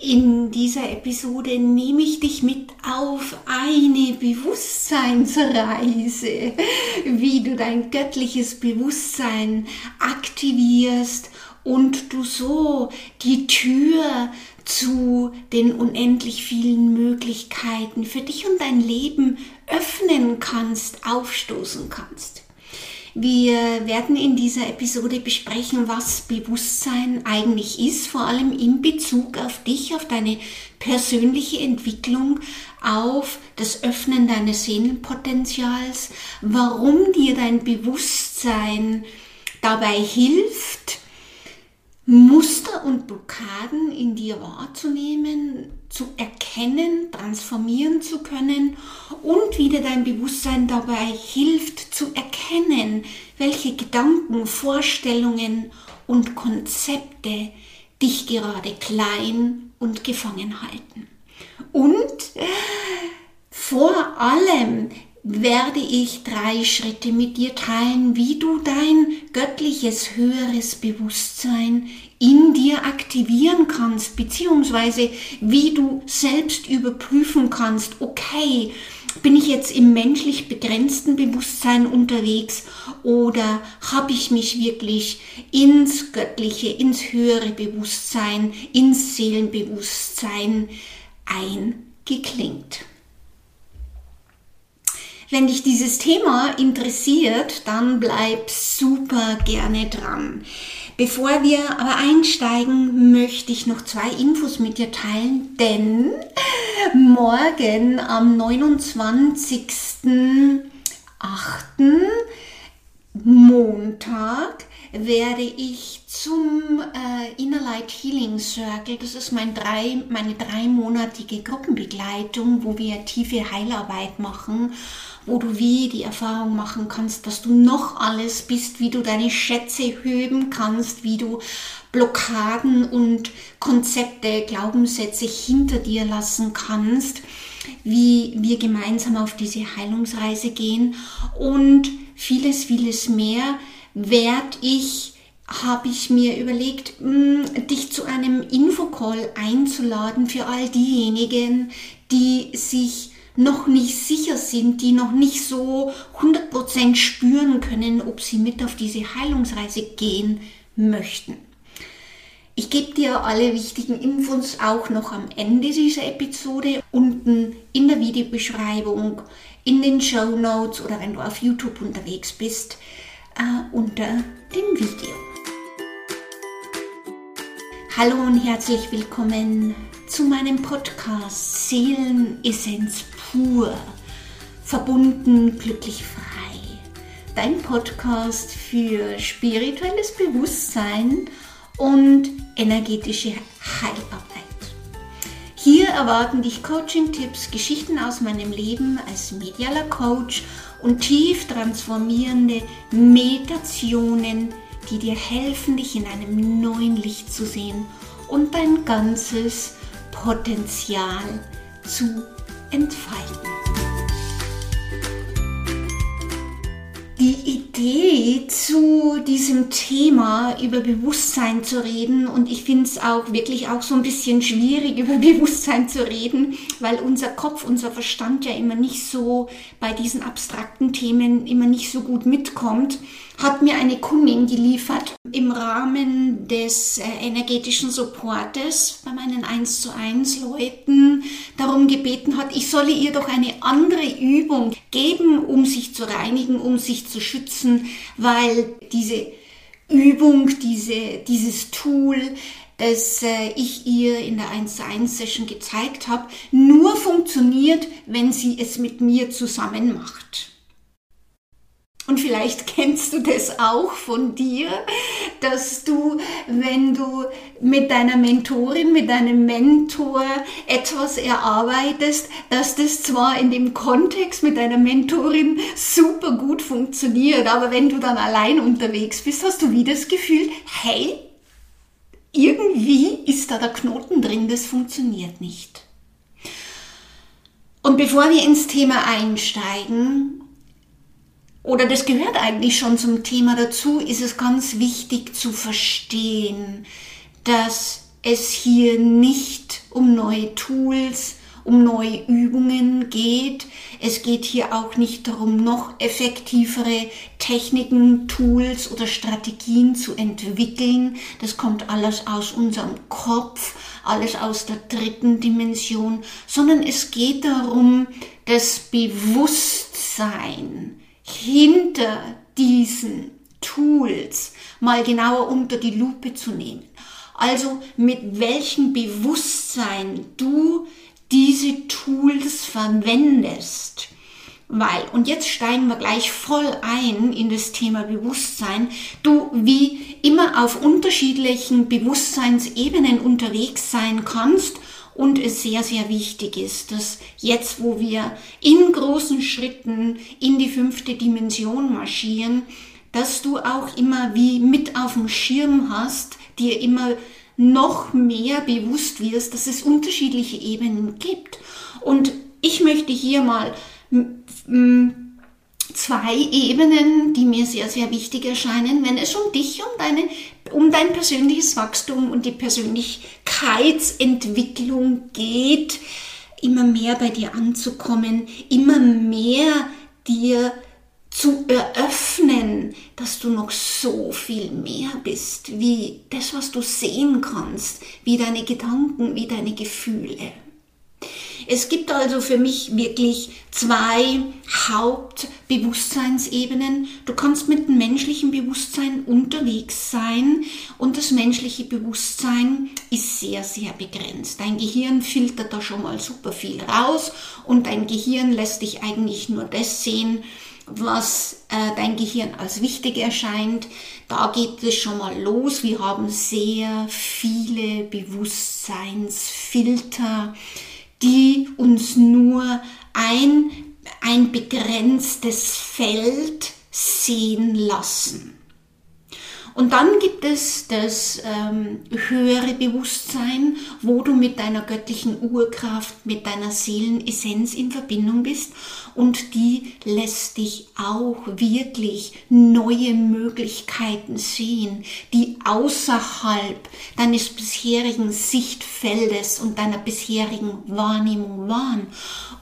In dieser Episode nehme ich dich mit auf eine Bewusstseinsreise, wie du dein göttliches Bewusstsein aktivierst und du so die Tür zu den unendlich vielen Möglichkeiten für dich und dein Leben öffnen kannst, aufstoßen kannst. Wir werden in dieser Episode besprechen, was Bewusstsein eigentlich ist, vor allem in Bezug auf dich, auf deine persönliche Entwicklung, auf das Öffnen deines Seelenpotenzials, warum dir dein Bewusstsein dabei hilft, Muster und Blockaden in dir wahrzunehmen, zu erkennen, transformieren zu können und wie dir dein Bewusstsein dabei hilft zu erkennen, welche Gedanken, Vorstellungen und Konzepte dich gerade klein und gefangen halten. Und vor allem werde ich drei Schritte mit dir teilen, wie du dein göttliches höheres Bewusstsein in dir aktivieren kannst, beziehungsweise wie du selbst überprüfen kannst, okay, bin ich jetzt im menschlich begrenzten Bewusstsein unterwegs oder habe ich mich wirklich ins göttliche, ins höhere Bewusstsein, ins Seelenbewusstsein eingeklingt? Wenn dich dieses Thema interessiert, dann bleib super gerne dran. Bevor wir aber einsteigen, möchte ich noch zwei Infos mit dir teilen, denn morgen am 29.08. Montag werde ich zum äh, Inner Light Healing Circle, das ist mein drei, meine dreimonatige Gruppenbegleitung, wo wir tiefe Heilarbeit machen wo du wie die Erfahrung machen kannst, dass du noch alles bist, wie du deine Schätze heben kannst, wie du Blockaden und Konzepte, Glaubenssätze hinter dir lassen kannst, wie wir gemeinsam auf diese Heilungsreise gehen. Und vieles, vieles mehr werde ich habe ich mir überlegt, mm, dich zu einem Infocall einzuladen für all diejenigen, die sich noch nicht sicher sind, die noch nicht so 100% spüren können, ob sie mit auf diese Heilungsreise gehen möchten. Ich gebe dir alle wichtigen Infos auch noch am Ende dieser Episode unten in der Videobeschreibung, in den Show Notes oder wenn du auf YouTube unterwegs bist, äh, unter dem Video. Hallo und herzlich willkommen zu meinem Podcast Seelenessenz pur, verbunden, glücklich frei. Dein Podcast für spirituelles Bewusstsein und energetische Heilarbeit. Hier erwarten dich Coaching-Tipps, Geschichten aus meinem Leben als medialer Coach und tief transformierende Meditationen, die dir helfen, dich in einem neuen Licht zu sehen und dein ganzes Potenzial zu entfalten. Die Idee zu diesem Thema über Bewusstsein zu reden und ich finde es auch wirklich auch so ein bisschen schwierig über Bewusstsein zu reden, weil unser Kopf, unser Verstand ja immer nicht so bei diesen abstrakten Themen immer nicht so gut mitkommt hat mir eine Kundin geliefert im Rahmen des äh, energetischen Supportes bei meinen 1 zu 1 Leuten darum gebeten hat, ich solle ihr doch eine andere Übung geben, um sich zu reinigen, um sich zu schützen, weil diese Übung, diese, dieses Tool, das äh, ich ihr in der 1 zu 1 Session gezeigt habe, nur funktioniert, wenn sie es mit mir zusammen macht. Und vielleicht kennst du das auch von dir, dass du, wenn du mit deiner Mentorin, mit deinem Mentor etwas erarbeitest, dass das zwar in dem Kontext mit deiner Mentorin super gut funktioniert, aber wenn du dann allein unterwegs bist, hast du wieder das Gefühl, hey, irgendwie ist da der Knoten drin, das funktioniert nicht. Und bevor wir ins Thema einsteigen, oder das gehört eigentlich schon zum Thema dazu, ist es ganz wichtig zu verstehen, dass es hier nicht um neue Tools, um neue Übungen geht. Es geht hier auch nicht darum, noch effektivere Techniken, Tools oder Strategien zu entwickeln. Das kommt alles aus unserem Kopf, alles aus der dritten Dimension, sondern es geht darum, das Bewusstsein hinter diesen Tools mal genauer unter die Lupe zu nehmen. Also mit welchem Bewusstsein du diese Tools verwendest. Weil, und jetzt steigen wir gleich voll ein in das Thema Bewusstsein, du wie immer auf unterschiedlichen Bewusstseinsebenen unterwegs sein kannst und es sehr, sehr wichtig ist, dass jetzt, wo wir in großen Schritten in die fünfte Dimension marschieren, dass du auch immer wie mit auf dem Schirm hast, dir immer noch mehr bewusst wirst, dass es unterschiedliche Ebenen gibt. Und ich möchte hier mal zwei Ebenen, die mir sehr, sehr wichtig erscheinen, wenn es um dich, um deine, um dein persönliches Wachstum und die Persönlichkeitsentwicklung geht, immer mehr bei dir anzukommen, immer mehr dir zu eröffnen, dass du noch so viel mehr bist, wie das, was du sehen kannst, wie deine Gedanken, wie deine Gefühle. Es gibt also für mich wirklich zwei Hauptbewusstseinsebenen. Du kannst mit dem menschlichen Bewusstsein unterwegs sein und das menschliche Bewusstsein ist sehr, sehr begrenzt. Dein Gehirn filtert da schon mal super viel raus und dein Gehirn lässt dich eigentlich nur das sehen, was äh, dein Gehirn als wichtig erscheint. Da geht es schon mal los. Wir haben sehr viele Bewusstseinsfilter, die uns nur ein, ein begrenztes Feld sehen lassen. Und dann gibt es das ähm, höhere Bewusstsein, wo du mit deiner göttlichen Urkraft, mit deiner Seelenessenz in Verbindung bist und die lässt dich auch wirklich neue Möglichkeiten sehen, die außerhalb deines bisherigen Sichtfeldes und deiner bisherigen Wahrnehmung waren.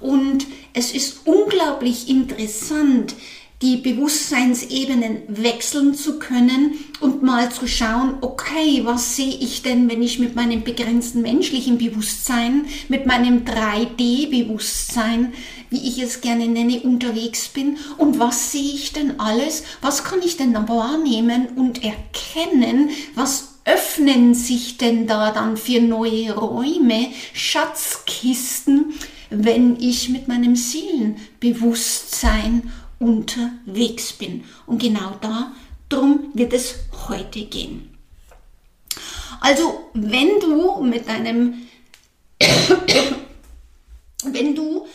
Und es ist unglaublich interessant, die Bewusstseinsebenen wechseln zu können und mal zu schauen, okay, was sehe ich denn, wenn ich mit meinem begrenzten menschlichen Bewusstsein, mit meinem 3D-Bewusstsein, wie ich es gerne nenne, unterwegs bin? Und was sehe ich denn alles, was kann ich denn da wahrnehmen und erkennen, was öffnen sich denn da dann für neue Räume, Schatzkisten, wenn ich mit meinem Seelenbewusstsein unterwegs bin. Und genau darum wird es heute gehen. Also, wenn du mit deinem, wenn du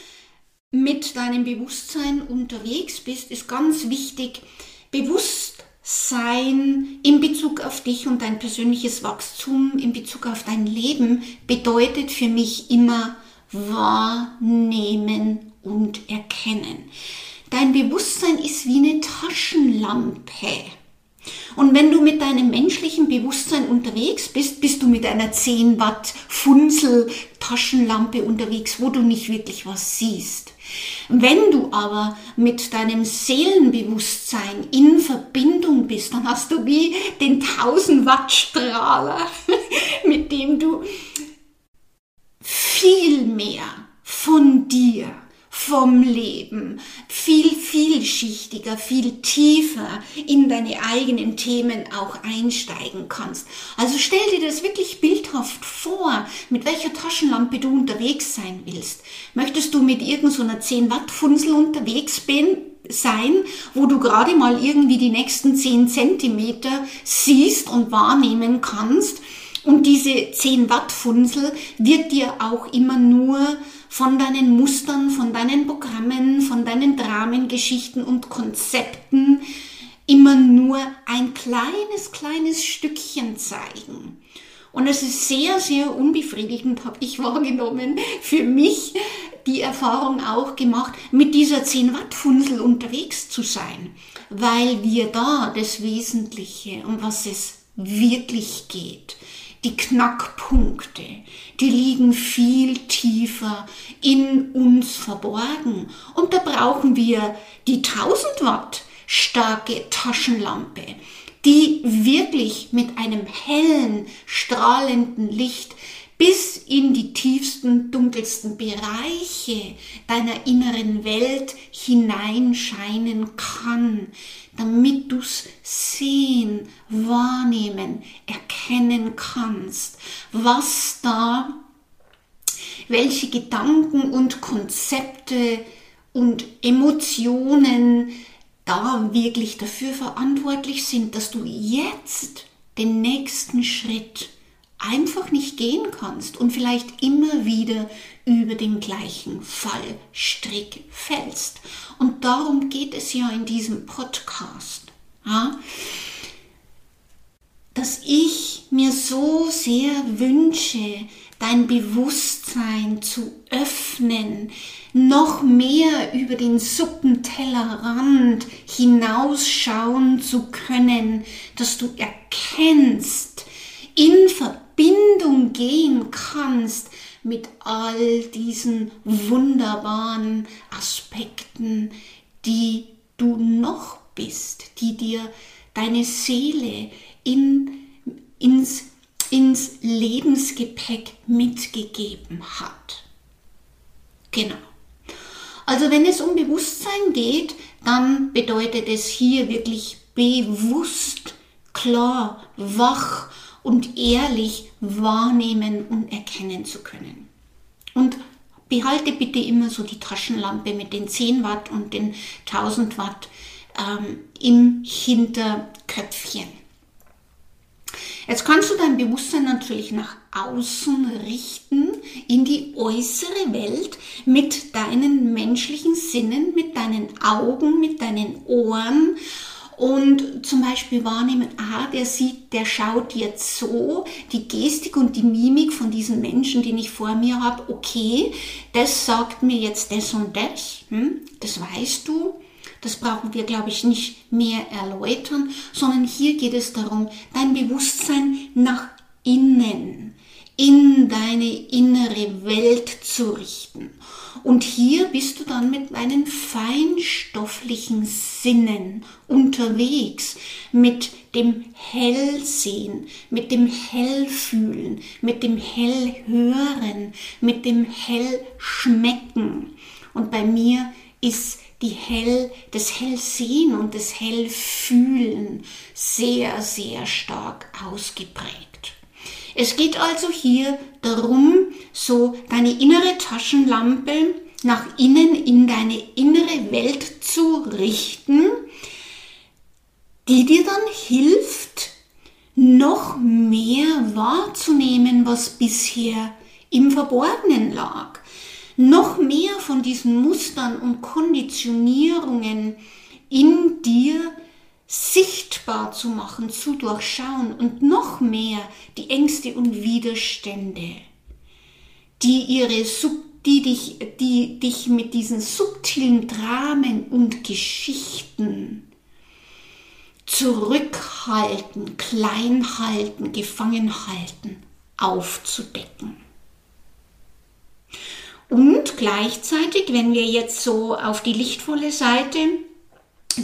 mit deinem Bewusstsein unterwegs bist, ist ganz wichtig, Bewusstsein in Bezug auf dich und dein persönliches Wachstum, in Bezug auf dein Leben, bedeutet für mich immer wahrnehmen und erkennen. Dein Bewusstsein ist wie eine Taschenlampe. Und wenn du mit deinem menschlichen Bewusstsein unterwegs bist, bist du mit einer 10 Watt Funzel Taschenlampe unterwegs, wo du nicht wirklich was siehst. Wenn du aber mit deinem Seelenbewusstsein in Verbindung bist, dann hast du wie den 1000 Watt Strahler, mit dem du viel mehr von dir vom Leben, viel vielschichtiger, viel tiefer in deine eigenen Themen auch einsteigen kannst. Also stell dir das wirklich bildhaft vor, mit welcher Taschenlampe du unterwegs sein willst. Möchtest du mit irgendeiner so 10 Watt Funzel unterwegs bin, sein, wo du gerade mal irgendwie die nächsten 10 Zentimeter siehst und wahrnehmen kannst. Und diese 10 Watt Funzel wird dir auch immer nur von deinen Mustern, von deinen Programmen, von deinen Dramengeschichten und Konzepten immer nur ein kleines, kleines Stückchen zeigen. Und es ist sehr, sehr unbefriedigend, habe ich wahrgenommen, für mich die Erfahrung auch gemacht, mit dieser 10 Watt Funsel unterwegs zu sein, weil wir da das Wesentliche, um was es wirklich geht, die Knackpunkte, Punkte, die liegen viel tiefer in uns verborgen. Und da brauchen wir die 1000 Watt starke Taschenlampe, die wirklich mit einem hellen, strahlenden Licht bis in die tiefsten, dunkelsten Bereiche deiner inneren Welt hineinscheinen kann, damit du's sehen, wahrnehmen, erkennen kannst, was da, welche Gedanken und Konzepte und Emotionen da wirklich dafür verantwortlich sind, dass du jetzt den nächsten Schritt einfach nicht gehen kannst und vielleicht immer wieder über den gleichen Fallstrick fällst. Und darum geht es ja in diesem Podcast. Ja? Dass ich mir so sehr wünsche, dein Bewusstsein zu öffnen, noch mehr über den Suppentellerrand hinausschauen zu können, dass du erkennst, in Verbindung gehen kannst mit all diesen wunderbaren Aspekten, die du noch bist, die dir deine Seele in, ins, ins Lebensgepäck mitgegeben hat. Genau. Also wenn es um Bewusstsein geht, dann bedeutet es hier wirklich bewusst, klar, wach und ehrlich wahrnehmen und erkennen zu können. Und behalte bitte immer so die Taschenlampe mit den 10 Watt und den 1000 Watt ähm, im Hinterköpfchen. Jetzt kannst du dein Bewusstsein natürlich nach außen richten, in die äußere Welt mit deinen menschlichen Sinnen, mit deinen Augen, mit deinen Ohren und zum Beispiel wahrnehmen, aha, der sieht, der schaut jetzt so, die Gestik und die Mimik von diesem Menschen, den ich vor mir habe, okay, das sagt mir jetzt das und das, hm, das weißt du. Das brauchen wir, glaube ich, nicht mehr erläutern, sondern hier geht es darum, dein Bewusstsein nach innen, in deine innere Welt zu richten. Und hier bist du dann mit deinen feinstofflichen Sinnen unterwegs, mit dem Hellsehen, mit dem Hellfühlen, mit dem Hellhören, mit dem Hellschmecken. Und bei mir ist die Hell, das Hellsehen und das Hellfühlen sehr, sehr stark ausgeprägt. Es geht also hier darum, so deine innere Taschenlampe nach innen in deine innere Welt zu richten, die dir dann hilft, noch mehr wahrzunehmen, was bisher im Verborgenen lag. Noch mehr von diesen Mustern und Konditionierungen in dir sichtbar zu machen, zu durchschauen und noch mehr die Ängste und Widerstände, die ihre die dich, die dich mit diesen subtilen Dramen und Geschichten zurückhalten, klein halten, gefangen halten, aufzudecken. Und gleichzeitig, wenn wir jetzt so auf die lichtvolle Seite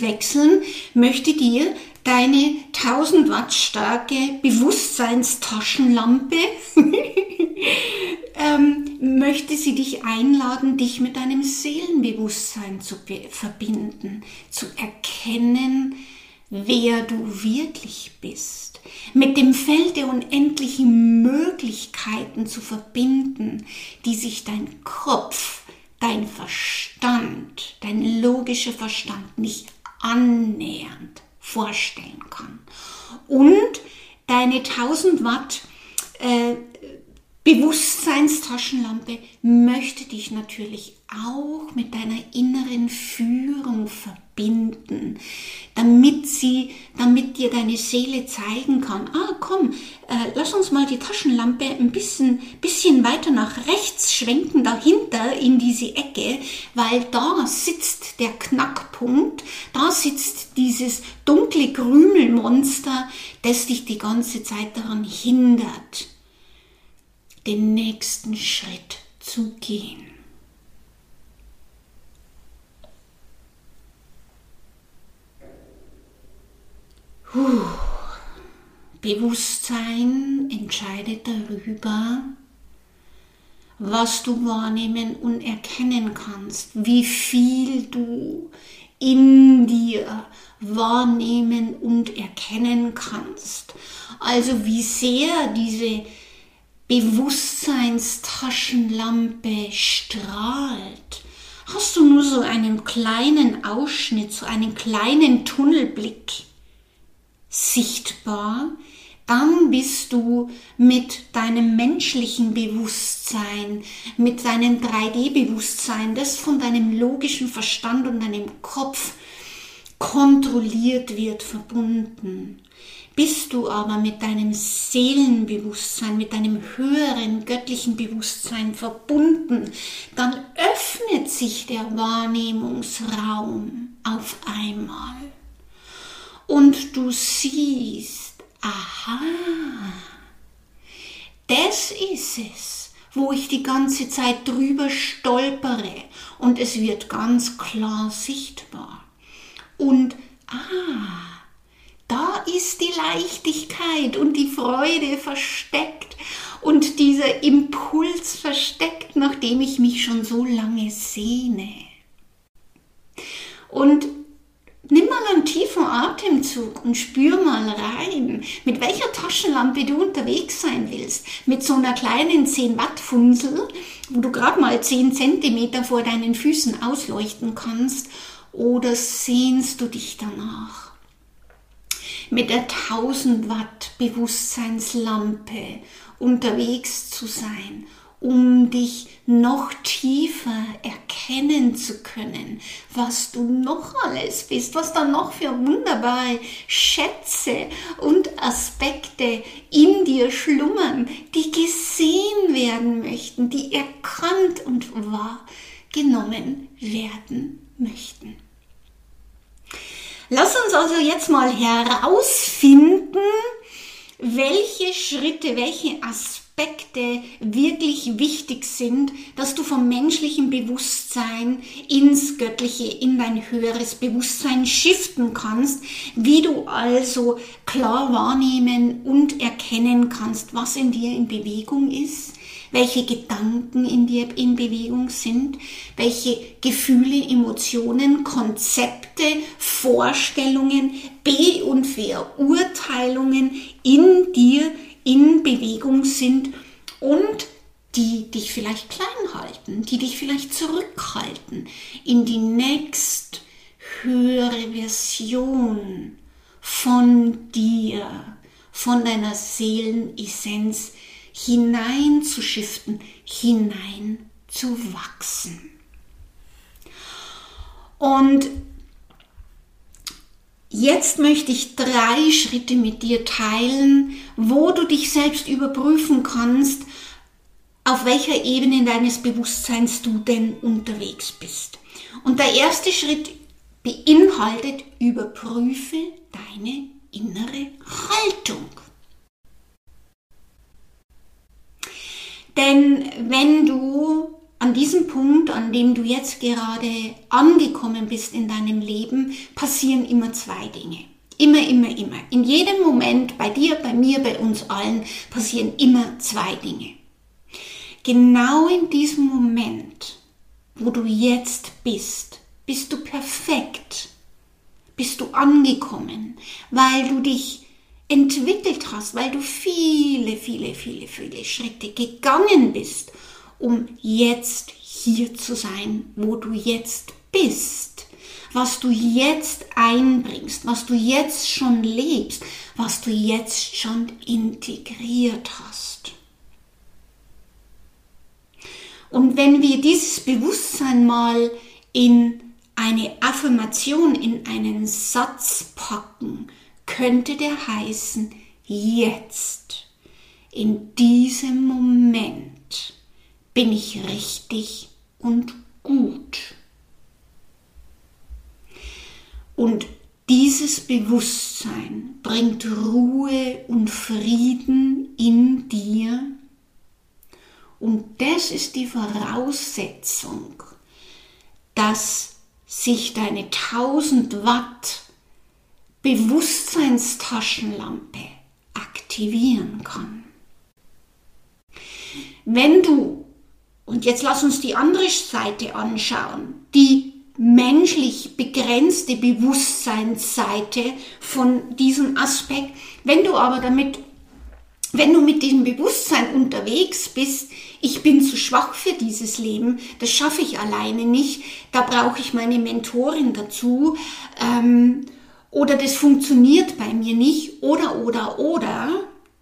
wechseln, möchte dir deine 1000 Watt starke Bewusstseinstaschenlampe ähm, möchte sie dich einladen, dich mit deinem Seelenbewusstsein zu verbinden, zu erkennen, wer du wirklich bist, mit dem Feld der unendlichen Möglichkeiten zu verbinden, die sich dein Kopf, dein Verstand, dein logischer Verstand nicht annähernd vorstellen kann. Und deine 1000 Watt äh, Bewusstseinstaschenlampe möchte dich natürlich auch mit deiner inneren Führung verbinden, damit sie, damit dir deine Seele zeigen kann, ah komm, äh, lass uns mal die Taschenlampe ein bisschen, bisschen weiter nach rechts schwenken, dahinter in diese Ecke, weil da sitzt der Knackpunkt, da sitzt dieses dunkle Krümelmonster, das dich die ganze Zeit daran hindert den nächsten Schritt zu gehen. Bewusstsein entscheidet darüber, was du wahrnehmen und erkennen kannst, wie viel du in dir wahrnehmen und erkennen kannst. Also wie sehr diese Bewusstseinstaschenlampe strahlt. Hast du nur so einen kleinen Ausschnitt, so einen kleinen Tunnelblick sichtbar, dann bist du mit deinem menschlichen Bewusstsein, mit deinem 3D-Bewusstsein, das von deinem logischen Verstand und deinem Kopf kontrolliert wird, verbunden. Bist du aber mit deinem Seelenbewusstsein, mit deinem höheren göttlichen Bewusstsein verbunden, dann öffnet sich der Wahrnehmungsraum auf einmal. Und du siehst, aha, das ist es, wo ich die ganze Zeit drüber stolpere und es wird ganz klar sichtbar. Und ah, da ist die Leichtigkeit und die Freude versteckt und dieser Impuls versteckt, nach dem ich mich schon so lange sehne. Und Nimm mal einen tiefen Atemzug und spür mal rein, mit welcher Taschenlampe du unterwegs sein willst. Mit so einer kleinen 10 Watt Funsel, wo du gerade mal 10 Zentimeter vor deinen Füßen ausleuchten kannst, oder sehnst du dich danach? Mit der 1000 Watt Bewusstseinslampe unterwegs zu sein um dich noch tiefer erkennen zu können, was du noch alles bist, was da noch für wunderbare Schätze und Aspekte in dir schlummern, die gesehen werden möchten, die erkannt und wahrgenommen werden möchten. Lass uns also jetzt mal herausfinden, welche Schritte, welche Aspekte, Aspekte wirklich wichtig sind, dass du vom menschlichen Bewusstsein ins Göttliche, in dein höheres Bewusstsein shiften kannst, wie du also klar wahrnehmen und erkennen kannst, was in dir in Bewegung ist, welche Gedanken in dir in Bewegung sind, welche Gefühle, Emotionen, Konzepte, Vorstellungen, Be- und Verurteilungen in dir in Bewegung sind und die dich vielleicht klein halten, die dich vielleicht zurückhalten, in die nächst höhere Version von dir, von deiner Seelenessenz hineinzuschiften, hineinzuwachsen. Und Jetzt möchte ich drei Schritte mit dir teilen, wo du dich selbst überprüfen kannst, auf welcher Ebene deines Bewusstseins du denn unterwegs bist. Und der erste Schritt beinhaltet, überprüfe deine innere Haltung. Denn wenn du an diesem Punkt, an dem du jetzt gerade angekommen bist in deinem Leben, passieren immer zwei Dinge. Immer, immer, immer. In jedem Moment, bei dir, bei mir, bei uns allen, passieren immer zwei Dinge. Genau in diesem Moment, wo du jetzt bist, bist du perfekt. Bist du angekommen, weil du dich entwickelt hast, weil du viele, viele, viele, viele Schritte gegangen bist um jetzt hier zu sein, wo du jetzt bist, was du jetzt einbringst, was du jetzt schon lebst, was du jetzt schon integriert hast. Und wenn wir dieses Bewusstsein mal in eine Affirmation, in einen Satz packen, könnte der heißen, jetzt, in diesem Moment bin ich richtig und gut. Und dieses Bewusstsein bringt Ruhe und Frieden in dir Und das ist die Voraussetzung, dass sich deine 1000 Watt Bewusstseinstaschenlampe aktivieren kann. Wenn du, und jetzt lass uns die andere Seite anschauen, die menschlich begrenzte Bewusstseinsseite von diesem Aspekt, wenn du aber damit wenn du mit diesem Bewusstsein unterwegs bist, ich bin zu schwach für dieses Leben, das schaffe ich alleine nicht, da brauche ich meine Mentorin dazu, ähm, oder das funktioniert bei mir nicht, oder, oder, oder,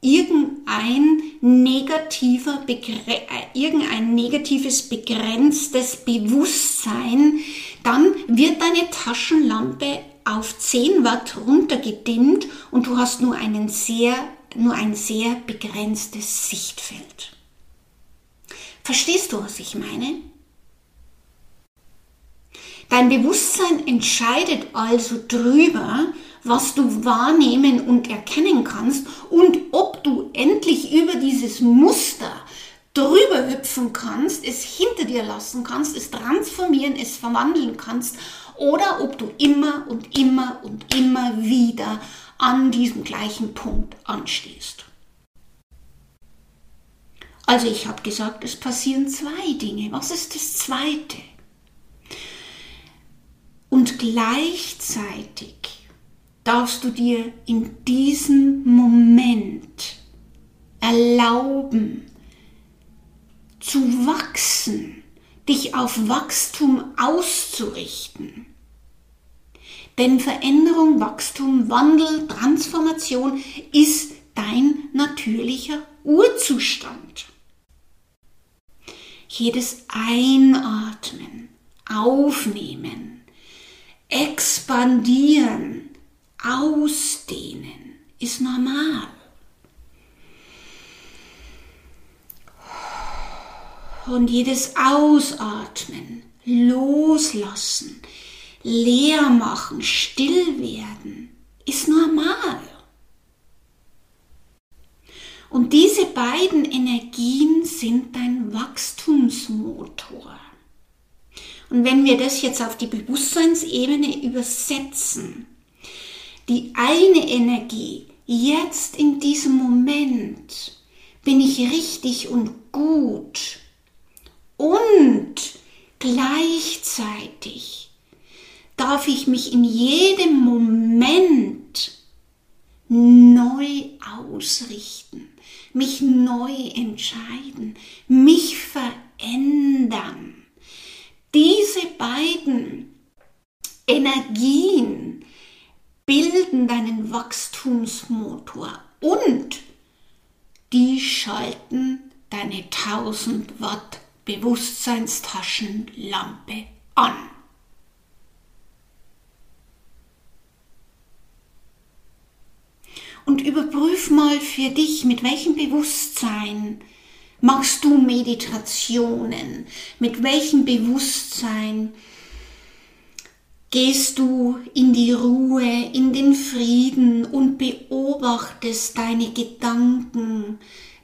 irgendein negativer, äh, irgendein negatives, begrenztes Bewusstsein, dann wird deine Taschenlampe auf 10 Watt runtergedimmt und du hast nur einen sehr nur ein sehr begrenztes Sichtfeld. Verstehst du, was ich meine? Dein Bewusstsein entscheidet also drüber, was du wahrnehmen und erkennen kannst und ob du endlich über dieses Muster drüber hüpfen kannst, es hinter dir lassen kannst, es transformieren, es verwandeln kannst oder ob du immer und immer und immer wieder an diesem gleichen Punkt anstehst. Also ich habe gesagt, es passieren zwei Dinge. Was ist das Zweite? Und gleichzeitig darfst du dir in diesem Moment erlauben, zu wachsen, dich auf Wachstum auszurichten. Denn Veränderung, Wachstum, Wandel, Transformation ist dein natürlicher Urzustand. Jedes Einatmen, Aufnehmen, Expandieren, Ausdehnen ist normal. Und jedes Ausatmen, Loslassen, leer machen, still werden, ist normal. Und diese beiden Energien sind dein Wachstumsmotor. Und wenn wir das jetzt auf die Bewusstseinsebene übersetzen, die eine Energie, jetzt in diesem Moment bin ich richtig und gut und gleichzeitig darf ich mich in jedem Moment neu ausrichten, mich neu entscheiden, mich verändern. Diese beiden Energien bilden deinen Wachstumsmotor und die schalten deine 1000 Watt Bewusstseinstaschenlampe an. und überprüf mal für dich, mit welchem Bewusstsein machst du Meditationen, mit welchem Bewusstsein gehst du in die Ruhe, in den Frieden und beobachtest deine Gedanken,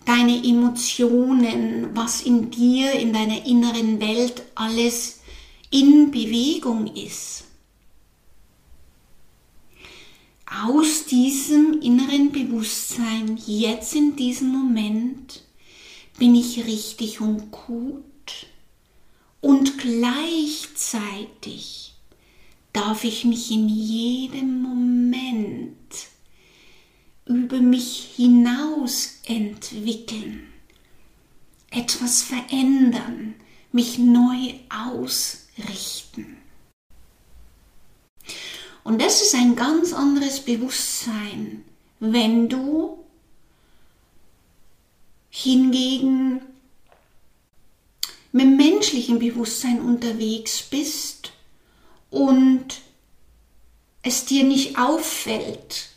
deine Emotionen, was in dir, in deiner inneren Welt alles in Bewegung ist. aus diesem inneren Bewusstsein, jetzt in diesem Moment, bin ich richtig und gut und gleichzeitig darf ich mich in jedem Moment über mich hinaus entwickeln, etwas verändern, mich neu ausrichten. Und das ist ein ganz anderes Bewusstsein, wenn du hingegen mit menschlichem Bewusstsein unterwegs bist und es dir nicht auffällt,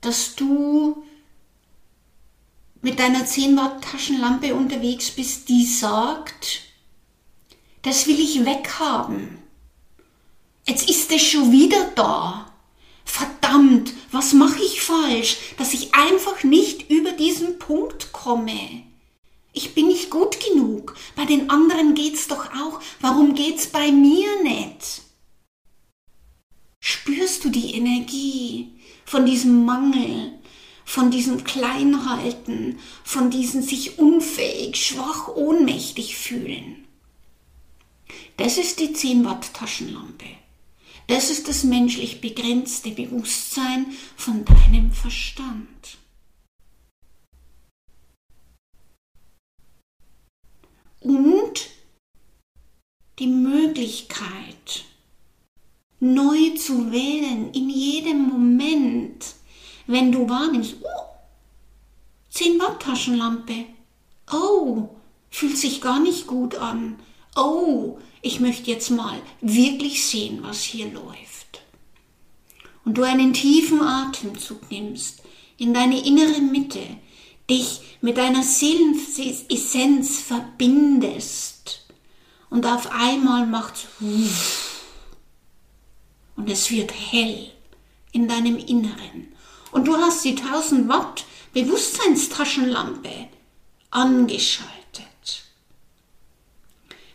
dass du mit deiner 10 Watt Taschenlampe unterwegs bist, die sagt, das will ich weghaben. Jetzt ist es schon wieder da. Verdammt, was mache ich falsch, dass ich einfach nicht über diesen Punkt komme? Ich bin nicht gut genug. den anderen geht's doch auch. Warum geht's bei mir nicht? Spürst du die Energie von diesem Mangel, von diesem Kleinhalten, von diesem sich unfähig, schwach, ohnmächtig fühlen? Das ist die 10 Watt Taschenlampe. Das ist das menschlich begrenzte Bewusstsein von deinem Verstand. Und die Möglichkeit, neu zu wählen in jedem Moment, wenn du wahrnimmst, oh, 10 Watt Taschenlampe, oh, fühlt sich gar nicht gut an, oh, ich möchte jetzt mal wirklich sehen, was hier läuft. Und du einen tiefen Atemzug nimmst in deine innere Mitte, dich mit deiner Seelenessenz verbindest und auf einmal macht's und es wird hell in deinem Inneren und du hast die 1000 Watt Bewusstseinstaschenlampe angeschaltet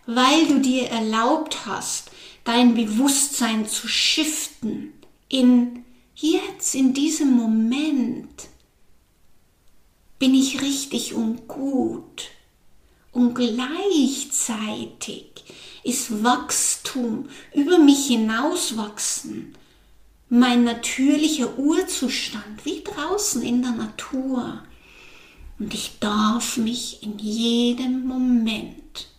weil du dir erlaubt hast, dein Bewusstsein zu shiften in jetzt, in diesem Moment, bin ich richtig und gut. Und gleichzeitig ist Wachstum über mich hinauswachsen mein natürlicher Urzustand, wie draußen in der Natur. Und ich darf mich in jedem Moment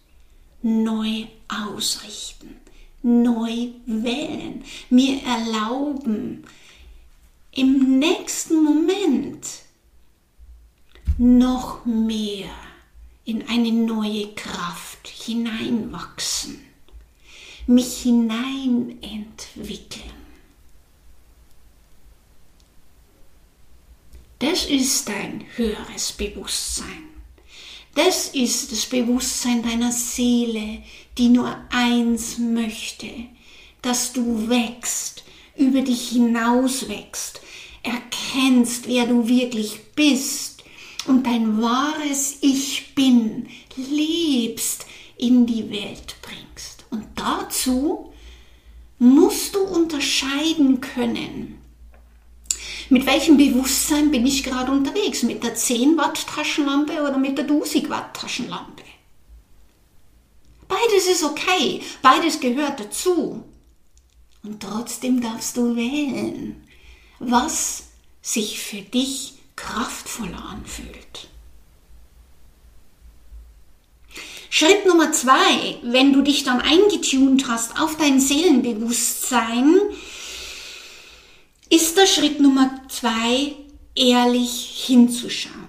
neu ausrichten, neu wählen, mir erlauben, im nächsten Moment noch mehr in eine neue Kraft hineinwachsen, mich hineinentwickeln. Das ist ein höheres Bewusstsein. Das ist das Bewusstsein deiner Seele, die nur eins möchte, dass du wächst, über dich hinaus wächst, erkennst, wer du wirklich bist und dein wahres Ich bin lebst, in die Welt bringst. Und dazu musst du unterscheiden können, mit welchem Bewusstsein bin ich gerade unterwegs? Mit der 10 Watt Taschenlampe oder mit der 1000 Watt Taschenlampe? Beides ist okay, beides gehört dazu. Und trotzdem darfst du wählen, was sich für dich kraftvoller anfühlt. Schritt Nummer zwei, wenn du dich dann eingetunt hast auf dein Seelenbewusstsein, ist der Schritt Nummer zwei, ehrlich hinzuschauen.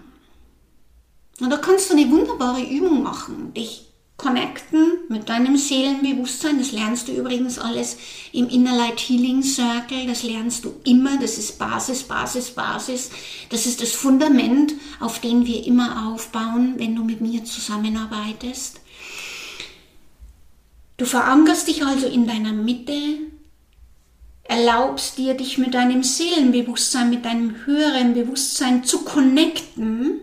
Und da kannst du eine wunderbare Übung machen, dich connecten mit deinem Seelenbewusstsein. Das lernst du übrigens alles im Inner Light Healing Circle. Das lernst du immer. Das ist Basis, Basis, Basis. Das ist das Fundament, auf dem wir immer aufbauen, wenn du mit mir zusammenarbeitest. Du verankerst dich also in deiner Mitte, erlaubst dir, dich mit deinem Seelenbewusstsein, mit deinem höheren Bewusstsein zu connecten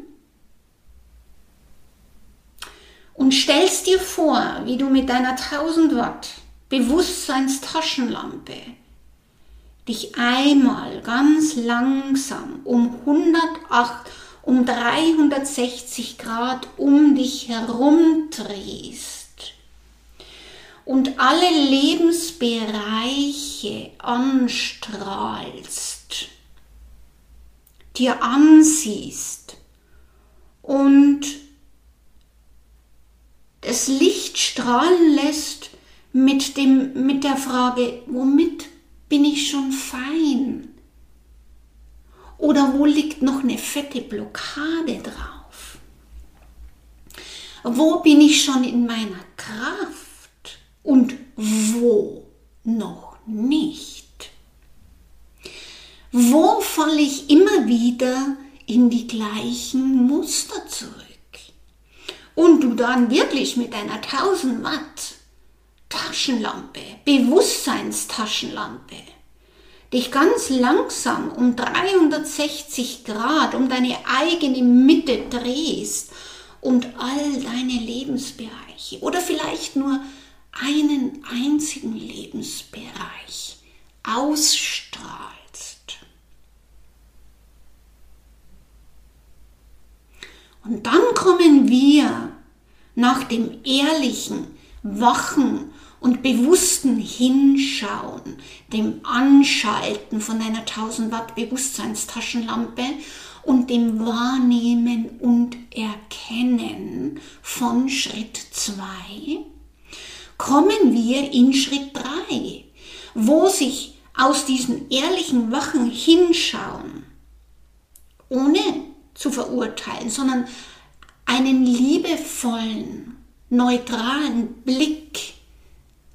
und stellst dir vor, wie du mit deiner 1000 Watt Bewusstseinstaschenlampe dich einmal ganz langsam um 108, um 360 Grad um dich herum drehst und alle Lebensbereiche anstrahlst, dir ansiehst und das Licht strahlen lässt mit, dem, mit der Frage, womit bin ich schon fein? Oder wo liegt noch eine fette Blockade drauf? Wo bin ich schon in meiner Kraft? und wo noch nicht. Wo falle ich immer wieder in die gleichen Muster zurück? Und du dann wirklich mit einer 1000 Watt Taschenlampe, Bewusstseinstaschenlampe, dich ganz langsam um 360 Grad um deine eigene Mitte drehst und all deine Lebensbereiche oder vielleicht nur einen einzigen Lebensbereich ausstrahlst. Und dann kommen wir nach dem ehrlichen, wachen und bewussten Hinschauen, dem Anschalten von einer 1000 Watt Bewusstseinstaschenlampe und dem Wahrnehmen und Erkennen von Schritt 2 kommen wir in Schritt 3, wo sich aus diesem ehrlichen Wachen hinschauen, ohne zu verurteilen, sondern einen liebevollen, neutralen Blick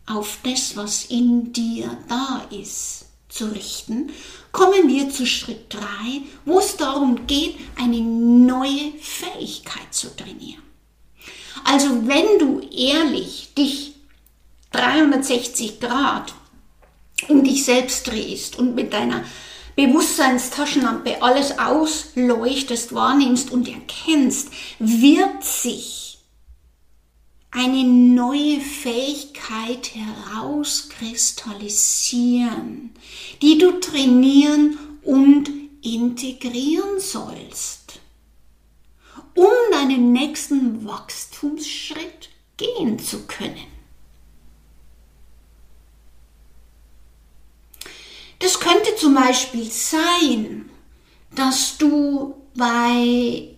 auf das, was in dir da ist, zu richten, kommen wir zu Schritt 3, wo es darum geht, eine neue Fähigkeit zu trainieren. Also wenn du ehrlich dich 360 Grad um dich selbst drehst und mit deiner Bewusstseinstaschenlampe alles ausleuchtest, wahrnimmst und erkennst, wird sich eine neue Fähigkeit herauskristallisieren, die du trainieren und integrieren sollst, um deinen nächsten Wachstumsschritt gehen zu können. Das könnte zum Beispiel sein, dass du bei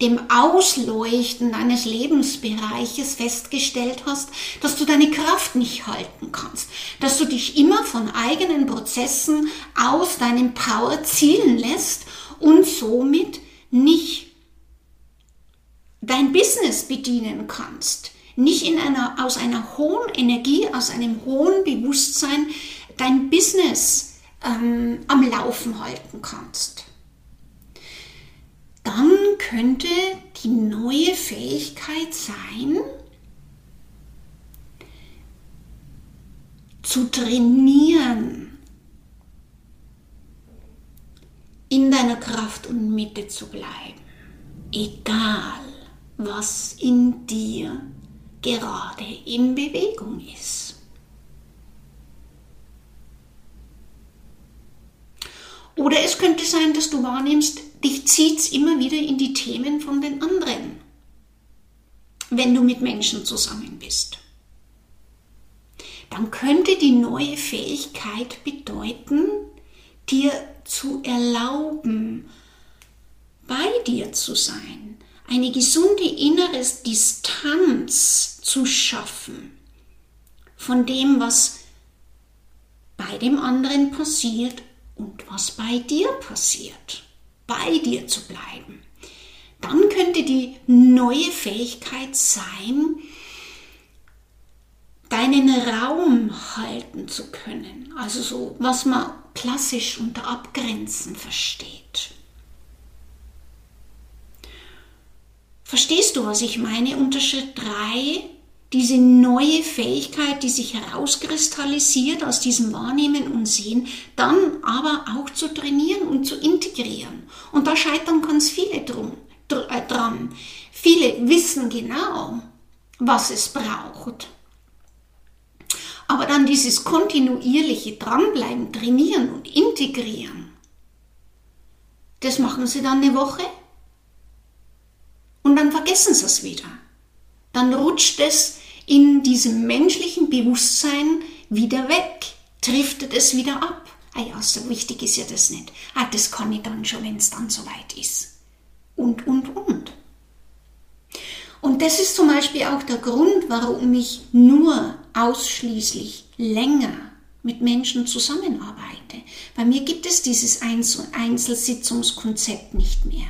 dem Ausleuchten deines Lebensbereiches festgestellt hast, dass du deine Kraft nicht halten kannst, dass du dich immer von eigenen Prozessen aus deinem Power zielen lässt und somit nicht dein Business bedienen kannst, nicht in einer, aus einer hohen Energie, aus einem hohen Bewusstsein dein Business ähm, am Laufen halten kannst, dann könnte die neue Fähigkeit sein, zu trainieren, in deiner Kraft und Mitte zu bleiben, egal was in dir gerade in Bewegung ist. Oder es könnte sein, dass du wahrnimmst, dich zieht es immer wieder in die Themen von den anderen, wenn du mit Menschen zusammen bist. Dann könnte die neue Fähigkeit bedeuten, dir zu erlauben, bei dir zu sein, eine gesunde innere Distanz zu schaffen von dem, was bei dem anderen passiert und was bei dir passiert, bei dir zu bleiben. Dann könnte die neue Fähigkeit sein, deinen Raum halten zu können. Also so, was man klassisch unter Abgrenzen versteht. Verstehst du, was ich meine unter Schritt 3? Diese neue Fähigkeit, die sich herauskristallisiert aus diesem Wahrnehmen und Sehen, dann aber auch zu trainieren und zu integrieren. Und da scheitern ganz viele drum, äh, dran. Viele wissen genau, was es braucht. Aber dann dieses kontinuierliche Dranbleiben, trainieren und integrieren, das machen sie dann eine Woche und dann vergessen sie es wieder. Dann rutscht es in diesem menschlichen Bewusstsein wieder weg, driftet es wieder ab. Ah ja, so wichtig ist ja das nicht. Ah, das kann ich dann schon, wenn es dann soweit ist. Und, und, und. Und das ist zum Beispiel auch der Grund, warum ich nur ausschließlich länger mit Menschen zusammenarbeite. Bei mir gibt es dieses Einzelsitzungskonzept nicht mehr.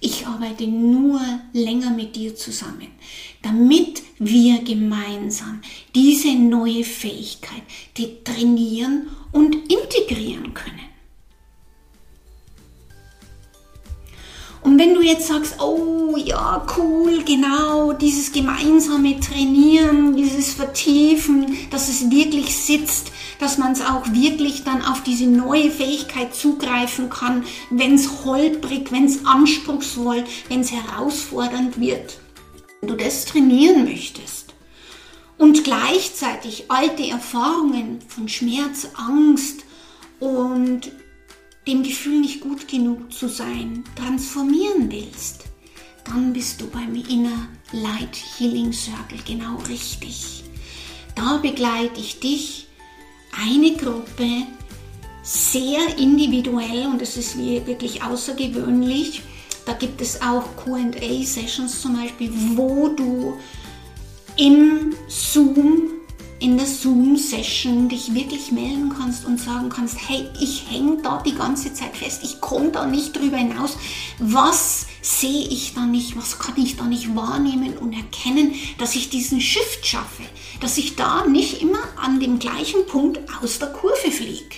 Ich arbeite nur länger mit dir zusammen, damit wir gemeinsam diese neue Fähigkeit die trainieren und integrieren können. Und wenn du jetzt sagst, oh ja, cool, genau, dieses gemeinsame Trainieren, dieses Vertiefen, dass es wirklich sitzt, dass man es auch wirklich dann auf diese neue Fähigkeit zugreifen kann, wenn es holprig, wenn es anspruchsvoll, wenn es herausfordernd wird. Wenn du das trainieren möchtest und gleichzeitig alte Erfahrungen von Schmerz, Angst und dem Gefühl nicht gut genug zu sein, transformieren willst, dann bist du beim Inner Light Healing Circle genau richtig. Da begleite ich dich, eine Gruppe, sehr individuell und es ist wirklich außergewöhnlich. Da gibt es auch QA-Sessions zum Beispiel, wo du im Zoom in der Zoom-Session dich wirklich melden kannst und sagen kannst, hey, ich hänge da die ganze Zeit fest, ich komme da nicht drüber hinaus. Was sehe ich da nicht, was kann ich da nicht wahrnehmen und erkennen, dass ich diesen Shift schaffe, dass ich da nicht immer an dem gleichen Punkt aus der Kurve fliege.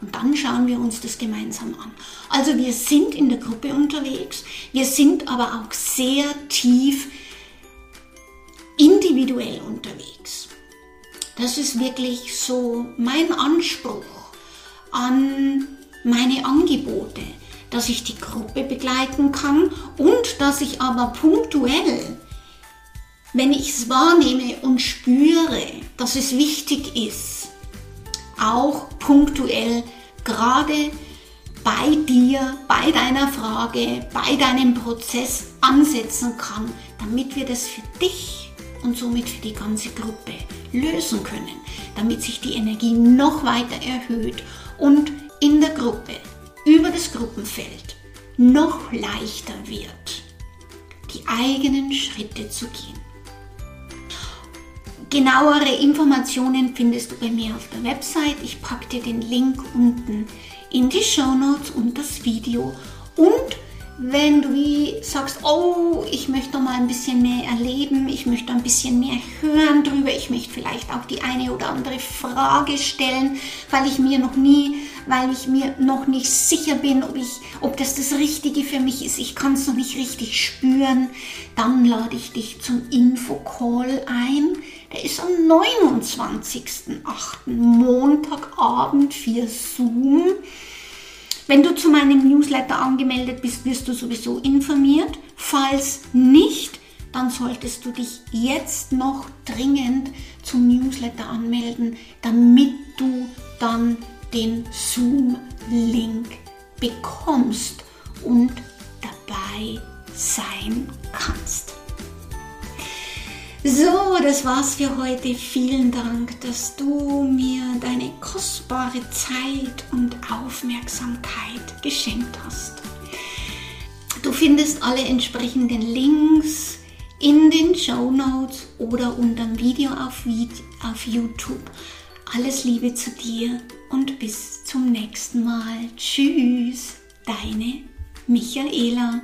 Und dann schauen wir uns das gemeinsam an. Also wir sind in der Gruppe unterwegs, wir sind aber auch sehr tief individuell unterwegs. Das ist wirklich so mein Anspruch an meine Angebote, dass ich die Gruppe begleiten kann und dass ich aber punktuell, wenn ich es wahrnehme und spüre, dass es wichtig ist, auch punktuell gerade bei dir, bei deiner Frage, bei deinem Prozess ansetzen kann, damit wir das für dich und somit für die ganze Gruppe lösen können, damit sich die Energie noch weiter erhöht und in der Gruppe, über das Gruppenfeld, noch leichter wird, die eigenen Schritte zu gehen. Genauere Informationen findest du bei mir auf der Website. Ich packe dir den Link unten in die Show Notes und das Video und wenn du wie sagst, oh, ich möchte mal ein bisschen mehr erleben, ich möchte ein bisschen mehr hören drüber, ich möchte vielleicht auch die eine oder andere Frage stellen, weil ich mir noch nie, weil ich mir noch nicht sicher bin, ob ich, ob das das Richtige für mich ist, ich kann es noch nicht richtig spüren, dann lade ich dich zum Infocall ein. Der ist am 29.08. Montagabend für Zoom. Wenn du zu meinem Newsletter angemeldet bist, wirst du sowieso informiert. Falls nicht, dann solltest du dich jetzt noch dringend zum Newsletter anmelden, damit du dann den Zoom-Link bekommst und dabei sein kannst. So, das war's für heute. Vielen Dank, dass du mir deine kostbare Zeit und Aufmerksamkeit geschenkt hast. Du findest alle entsprechenden Links in den Show Notes oder unter dem Video auf, auf YouTube. Alles Liebe zu dir und bis zum nächsten Mal. Tschüss, deine Michaela.